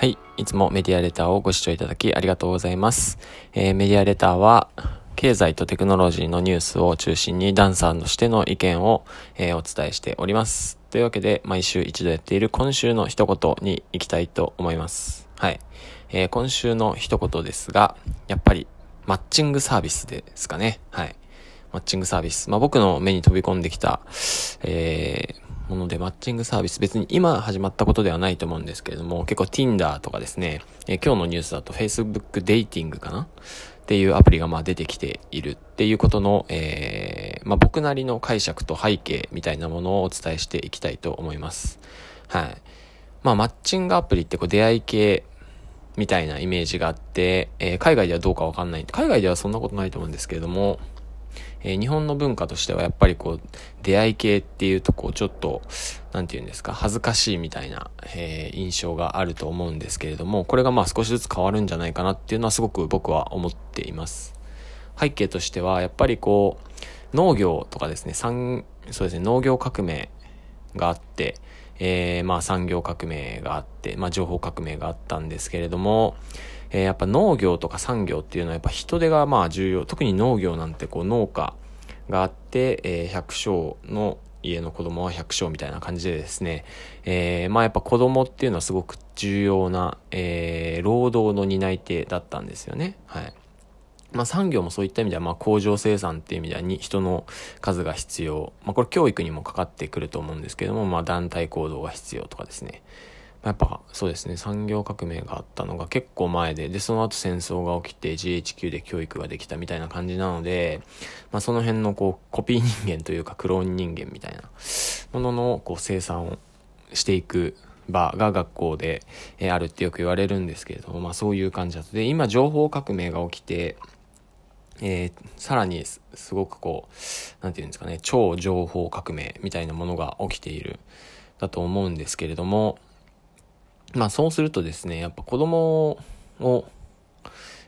はい。いつもメディアレターをご視聴いただきありがとうございます。えー、メディアレターは、経済とテクノロジーのニュースを中心にダンサーとしての意見を、えー、お伝えしております。というわけで、毎週一度やっている今週の一言に行きたいと思います。はい。えー、今週の一言ですが、やっぱり、マッチングサービスですかね。はい。マッチングサービス。まあ、僕の目に飛び込んできた、えー、もので、マッチングサービス、別に今始まったことではないと思うんですけれども、結構 Tinder とかですね、えー、今日のニュースだと Facebook デイティングかな？っていうアプリがまあ出てきているっていうことの、えー、まあ僕なりの解釈と背景みたいなものをお伝えしていきたいと思います。はい。まあマッチングアプリってこう出会い系みたいなイメージがあって、えー、海外ではどうかわかんない。海外ではそんなことないと思うんですけれども、えー、日本の文化としてはやっぱりこう、出会い系っていうとこう、ちょっと、なんて言うんですか、恥ずかしいみたいな、えー、印象があると思うんですけれども、これがまあ少しずつ変わるんじゃないかなっていうのはすごく僕は思っています。背景としては、やっぱりこう、農業とかですね、産、そうですね、農業革命があって、えー、まあ産業革命があって、まあ情報革命があったんですけれども、えー、やっぱ農業とか産業っていうのはやっぱ人手がまあ重要。特に農業なんてこう農家があって、えー、百姓の家の子供は百姓みたいな感じでですね、えー、まあやっぱ子供っていうのはすごく重要な、えー、労働の担い手だったんですよね。はい。まあ産業もそういった意味では、まあ工場生産っていう意味ではに人の数が必要。まあこれ教育にもかかってくると思うんですけども、まあ団体行動が必要とかですね。やっぱそうですね、産業革命があったのが結構前で、で、その後戦争が起きて GHQ で教育ができたみたいな感じなので、まあその辺のこう、コピー人間というかクローン人間みたいなもののこう生産をしていく場が学校で、あるってよく言われるんですけれども、まあそういう感じだと。で、今情報革命が起きて、えー、さらにすごくこう、なんていうんですかね、超情報革命みたいなものが起きている、だと思うんですけれども、まあそうするとですね、やっぱ子供を、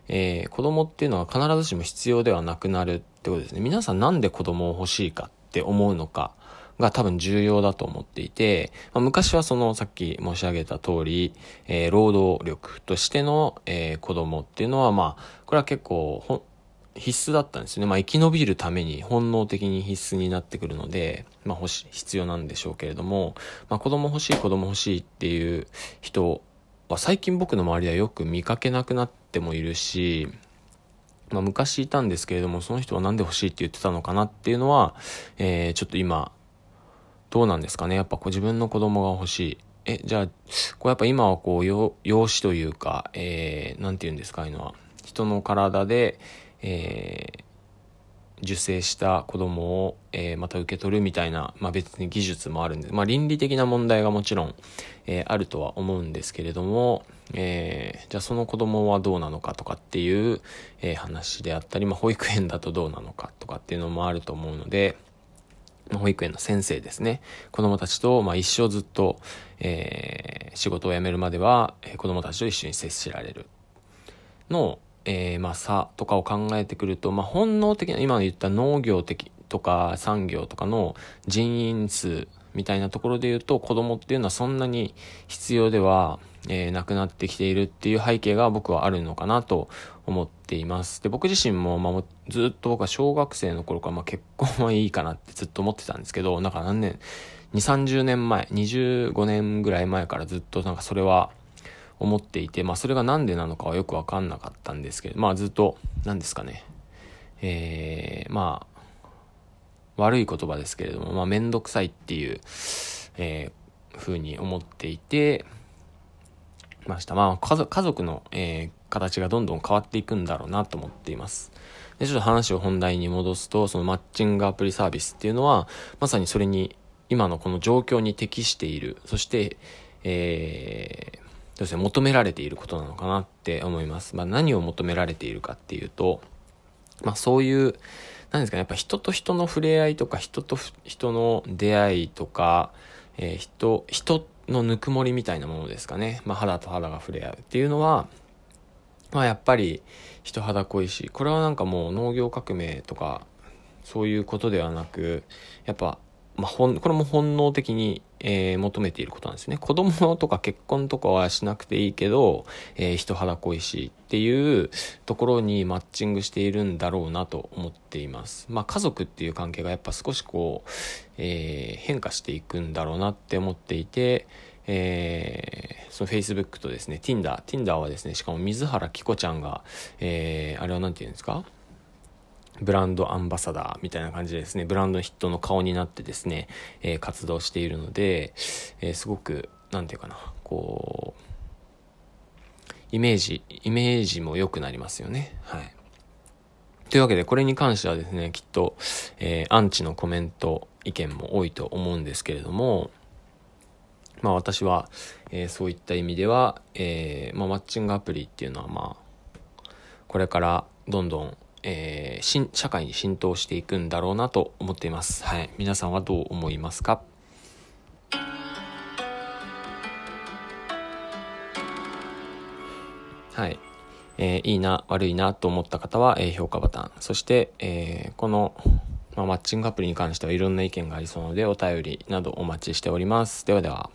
えー、子供っていうのは必ずしも必要ではなくなるってことですね。皆さんなんで子供を欲しいかって思うのかが多分重要だと思っていて、まあ、昔はそのさっき申し上げた通り、えー、労働力としての、えー、子供っていうのはまあ、これは結構必須だったんですよね。まあ、生き延びるために本能的に必須になってくるので、まあ、欲し、必要なんでしょうけれども、まあ、子供欲しい子供欲しいっていう人は最近僕の周りではよく見かけなくなってもいるし、まあ、昔いたんですけれども、その人は何で欲しいって言ってたのかなっていうのは、えー、ちょっと今、どうなんですかね。やっぱこう自分の子供が欲しい。え、じゃあ、こうやっぱ今はこう、養子というか、えー、なんて言うんですか、ああいうのは。人の体で、えー、受精した子供を、えー、また受け取るみたいな、まあ、別に技術もあるんで、まあ、倫理的な問題がもちろん、えー、あるとは思うんですけれども、えー、じゃあその子供はどうなのかとかっていう、え、話であったり、まあ、保育園だとどうなのかとかっていうのもあると思うので、ま、保育園の先生ですね。子供たちと、まあ、一生ずっと、え、仕事を辞めるまでは、えー、子供たちと一緒に接しられるのを、えー、まあ、差とかを考えてくると、まあ、本能的な、今言った農業的とか産業とかの人員数みたいなところで言うと、子供っていうのはそんなに必要では、えー、なくなってきているっていう背景が僕はあるのかなと思っています。で、僕自身も、まあ、ずっと僕は小学生の頃から、まあ、結婚はいいかなってずっと思ってたんですけど、なんか何年、2、30年前、25年ぐらい前からずっとなんかそれは、思っていて、まあそれが何でなのかはよくわかんなかったんですけど、まあずっと、何ですかね、えー、まあ、悪い言葉ですけれども、まあめんどくさいっていう、えー、風に思っていて、ました。まあ家族家族の、えー、形がどんどん変わっていくんだろうなと思っています。で、ちょっと話を本題に戻すと、そのマッチングアプリサービスっていうのは、まさにそれに、今のこの状況に適している。そして、えー、そうですね、求められていることなのかなって思います。まあ何を求められているかっていうと、まあそういう、何ですかね、やっぱ人と人の触れ合いとか、人と人の出会いとか、えー、人、人のぬくもりみたいなものですかね。まあ肌と肌が触れ合うっていうのは、まあやっぱり人肌恋しい。これはなんかもう農業革命とか、そういうことではなく、やっぱまあ、これも本能的に、えー、求めていることなんですね。子供とか結婚とかはしなくていいけど、えー、人肌恋しいっていうところにマッチングしているんだろうなと思っています。まあ、家族っていう関係がやっぱ少しこう、えー、変化していくんだろうなって思っていて、えー、その Facebook とですね、Tinder。Tinder はですね、しかも水原希子ちゃんが、えー、あれは何て言うんですか？ブランドアンバサダーみたいな感じでですね、ブランドヒットの顔になってですね、えー、活動しているので、えー、すごく、なんていうかな、こう、イメージ、イメージも良くなりますよね。はい。というわけで、これに関してはですね、きっと、えー、アンチのコメント、意見も多いと思うんですけれども、まあ私は、えー、そういった意味では、えー、まあマッチングアプリっていうのはまあ、これからどんどんえー、新、社会に浸透していくんだろうなと思っています。はい。皆さんはどう思いますか？はい。えー、いいな、悪いなと思った方は、えー、評価ボタン。そして、えー、この、まあ、マッチングアプリに関してはいろんな意見がありそうなので、お便りなどお待ちしております。ではでは。